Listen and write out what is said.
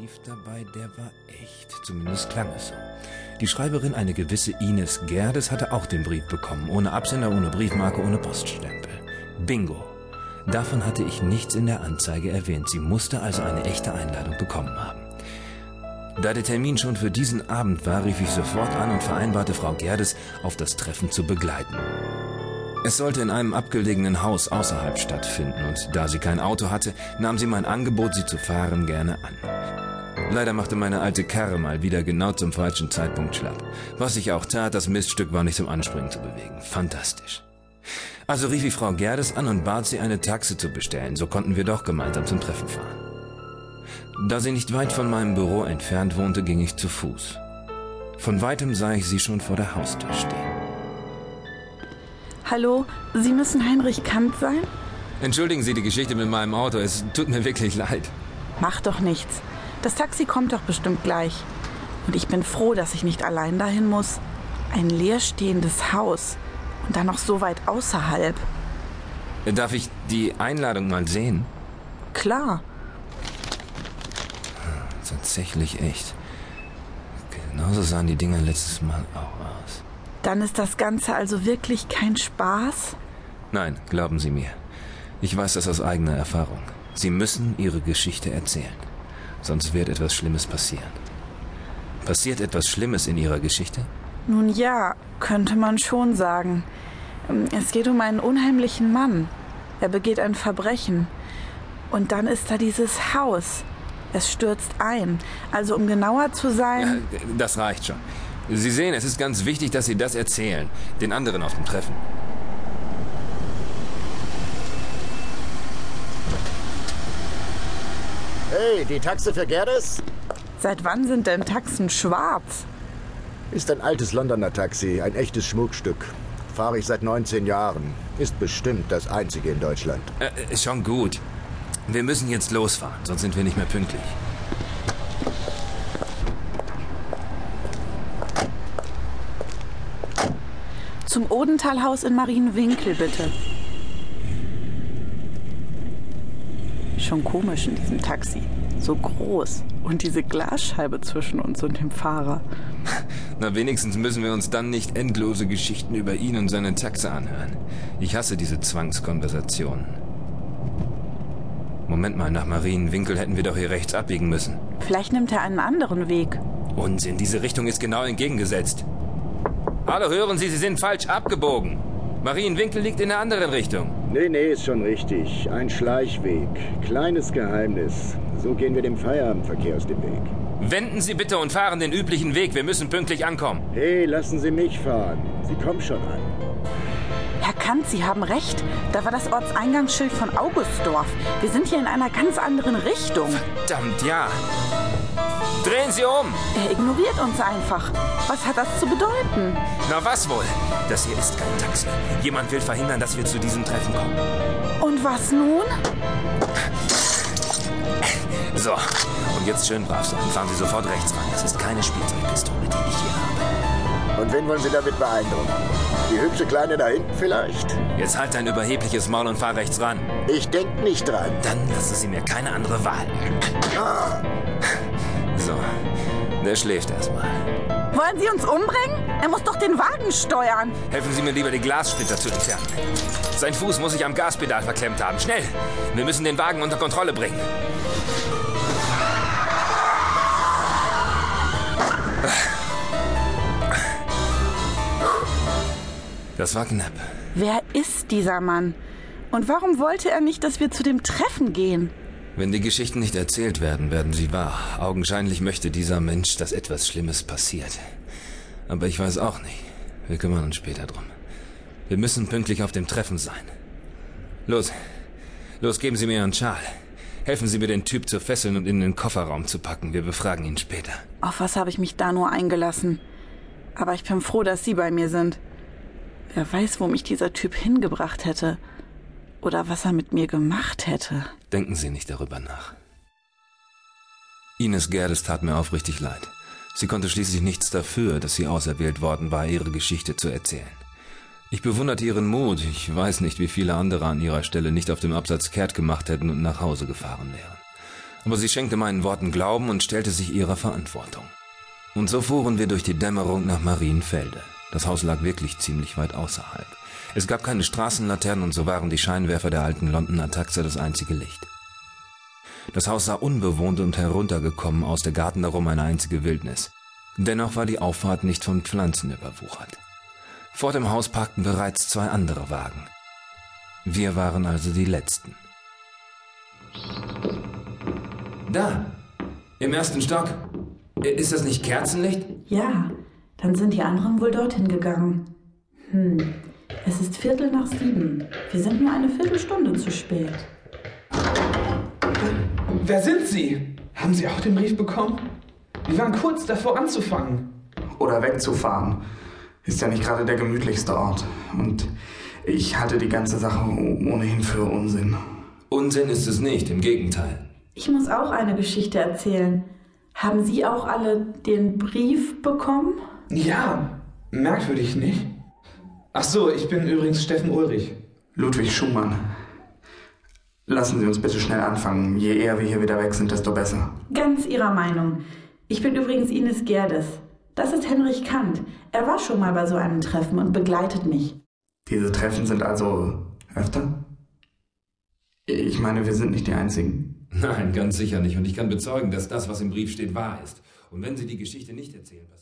Brief dabei, der war echt. Zumindest klang es so. Die Schreiberin, eine gewisse Ines Gerdes, hatte auch den Brief bekommen. Ohne Absender, ohne Briefmarke, ohne Poststempel. Bingo. Davon hatte ich nichts in der Anzeige erwähnt. Sie musste also eine echte Einladung bekommen haben. Da der Termin schon für diesen Abend war, rief ich sofort an und vereinbarte Frau Gerdes, auf das Treffen zu begleiten. Es sollte in einem abgelegenen Haus außerhalb stattfinden, und da sie kein Auto hatte, nahm sie mein Angebot, sie zu fahren, gerne an. Leider machte meine alte Karre mal wieder genau zum falschen Zeitpunkt schlapp. Was ich auch tat, das Miststück war nicht zum Anspringen zu bewegen. Fantastisch. Also rief ich Frau Gerdes an und bat sie, eine Taxe zu bestellen, so konnten wir doch gemeinsam zum Treffen fahren. Da sie nicht weit von meinem Büro entfernt wohnte, ging ich zu Fuß. Von weitem sah ich sie schon vor der Haustür stehen. Hallo, Sie müssen Heinrich Kant sein? Entschuldigen Sie die Geschichte mit meinem Auto, es tut mir wirklich leid. Macht doch nichts. Das Taxi kommt doch bestimmt gleich. Und ich bin froh, dass ich nicht allein dahin muss. Ein leerstehendes Haus. Und dann noch so weit außerhalb. Darf ich die Einladung mal sehen? Klar. Tatsächlich echt. Genauso sahen die Dinger letztes Mal auch aus. Dann ist das Ganze also wirklich kein Spaß? Nein, glauben Sie mir. Ich weiß das aus eigener Erfahrung. Sie müssen Ihre Geschichte erzählen. Sonst wird etwas Schlimmes passieren. Passiert etwas Schlimmes in Ihrer Geschichte? Nun ja, könnte man schon sagen. Es geht um einen unheimlichen Mann. Er begeht ein Verbrechen. Und dann ist da dieses Haus. Es stürzt ein. Also um genauer zu sein. Ja, das reicht schon. Sie sehen, es ist ganz wichtig, dass Sie das erzählen. Den anderen auf dem Treffen. Hey, die Taxe für Gerdes? Seit wann sind denn Taxen schwarz? Ist ein altes Londoner Taxi, ein echtes Schmuckstück. Fahre ich seit 19 Jahren. Ist bestimmt das einzige in Deutschland. Äh, schon gut. Wir müssen jetzt losfahren, sonst sind wir nicht mehr pünktlich. Zum Odenthalhaus in Marienwinkel, bitte. Schon komisch in diesem Taxi. So groß. Und diese Glasscheibe zwischen uns und dem Fahrer. Na, wenigstens müssen wir uns dann nicht endlose Geschichten über ihn und seine Taxe anhören. Ich hasse diese Zwangskonversationen. Moment mal, nach Marienwinkel hätten wir doch hier rechts abbiegen müssen. Vielleicht nimmt er einen anderen Weg. Unsinn, diese Richtung ist genau entgegengesetzt. Hallo, hören Sie, Sie sind falsch abgebogen. Marienwinkel liegt in der anderen Richtung. Nee, nee, ist schon richtig. Ein Schleichweg. Kleines Geheimnis. So gehen wir dem Feierabendverkehr aus dem Weg. Wenden Sie bitte und fahren den üblichen Weg. Wir müssen pünktlich ankommen. Hey, lassen Sie mich fahren. Sie kommen schon an. Herr Kant, Sie haben recht. Da war das Ortseingangsschild von Augustdorf. Wir sind hier in einer ganz anderen Richtung. Verdammt, ja. Drehen Sie um! Er ignoriert uns einfach. Was hat das zu bedeuten? Na was wohl? Das hier ist kein Taxi. Jemand will verhindern, dass wir zu diesem Treffen kommen. Und was nun? So, und jetzt schön brav sein. Fahren Sie sofort rechts ran. Das ist keine Spielzeugpistole, die ich hier habe. Und wen wollen Sie damit beeindrucken? Die hübsche Kleine da hinten vielleicht? Jetzt halt dein überhebliches Maul und fahr rechts ran. Ich denk nicht dran. Dann lassen Sie mir keine andere Wahl. Ah. So, der schläft erstmal. Wollen Sie uns umbringen? Er muss doch den Wagen steuern. Helfen Sie mir lieber, die Glassplitter zu entfernen. Sein Fuß muss sich am Gaspedal verklemmt haben. Schnell! Wir müssen den Wagen unter Kontrolle bringen. Das war knapp. Wer ist dieser Mann? Und warum wollte er nicht, dass wir zu dem Treffen gehen? Wenn die Geschichten nicht erzählt werden, werden sie wahr. Augenscheinlich möchte dieser Mensch, dass etwas Schlimmes passiert. Aber ich weiß auch nicht. Wir kümmern uns später drum. Wir müssen pünktlich auf dem Treffen sein. Los. Los, geben Sie mir Ihren Schal. Helfen Sie mir, den Typ zu fesseln und in den Kofferraum zu packen. Wir befragen ihn später. Auf was habe ich mich da nur eingelassen? Aber ich bin froh, dass Sie bei mir sind. Wer weiß, wo mich dieser Typ hingebracht hätte. Oder was er mit mir gemacht hätte. Denken Sie nicht darüber nach. Ines Gerdes tat mir aufrichtig leid. Sie konnte schließlich nichts dafür, dass sie auserwählt worden war, ihre Geschichte zu erzählen. Ich bewunderte ihren Mut. Ich weiß nicht, wie viele andere an ihrer Stelle nicht auf dem Absatz kehrt gemacht hätten und nach Hause gefahren wären. Aber sie schenkte meinen Worten Glauben und stellte sich ihrer Verantwortung. Und so fuhren wir durch die Dämmerung nach Marienfelde. Das Haus lag wirklich ziemlich weit außerhalb. Es gab keine Straßenlaternen und so waren die Scheinwerfer der alten Londoner Taxe das einzige Licht. Das Haus sah unbewohnt und heruntergekommen aus, der Garten darum eine einzige Wildnis. Dennoch war die Auffahrt nicht von Pflanzen überwuchert. Vor dem Haus parkten bereits zwei andere Wagen. Wir waren also die Letzten. Da, im ersten Stock. Ist das nicht Kerzenlicht? Ja, dann sind die anderen wohl dorthin gegangen. Hm, es ist Viertel nach sieben. Wir sind nur eine Viertelstunde zu spät. Wer sind Sie? Haben Sie auch den Brief bekommen? Wir waren kurz davor anzufangen. Oder wegzufahren. Ist ja nicht gerade der gemütlichste Ort. Und ich halte die ganze Sache ohnehin für Unsinn. Unsinn ist es nicht, im Gegenteil. Ich muss auch eine Geschichte erzählen. Haben Sie auch alle den Brief bekommen? Ja, merkwürdig, nicht? Ach so, ich bin übrigens Steffen Ulrich. Ludwig Schumann. Lassen Sie uns bitte schnell anfangen. Je eher wir hier wieder weg sind, desto besser. Ganz Ihrer Meinung. Ich bin übrigens Ines Gerdes. Das ist Henrich Kant. Er war schon mal bei so einem Treffen und begleitet mich. Diese Treffen sind also öfter? Ich meine, wir sind nicht die Einzigen. Nein, ganz sicher nicht. Und ich kann bezeugen, dass das, was im Brief steht, wahr ist. Und wenn Sie die Geschichte nicht erzählen, was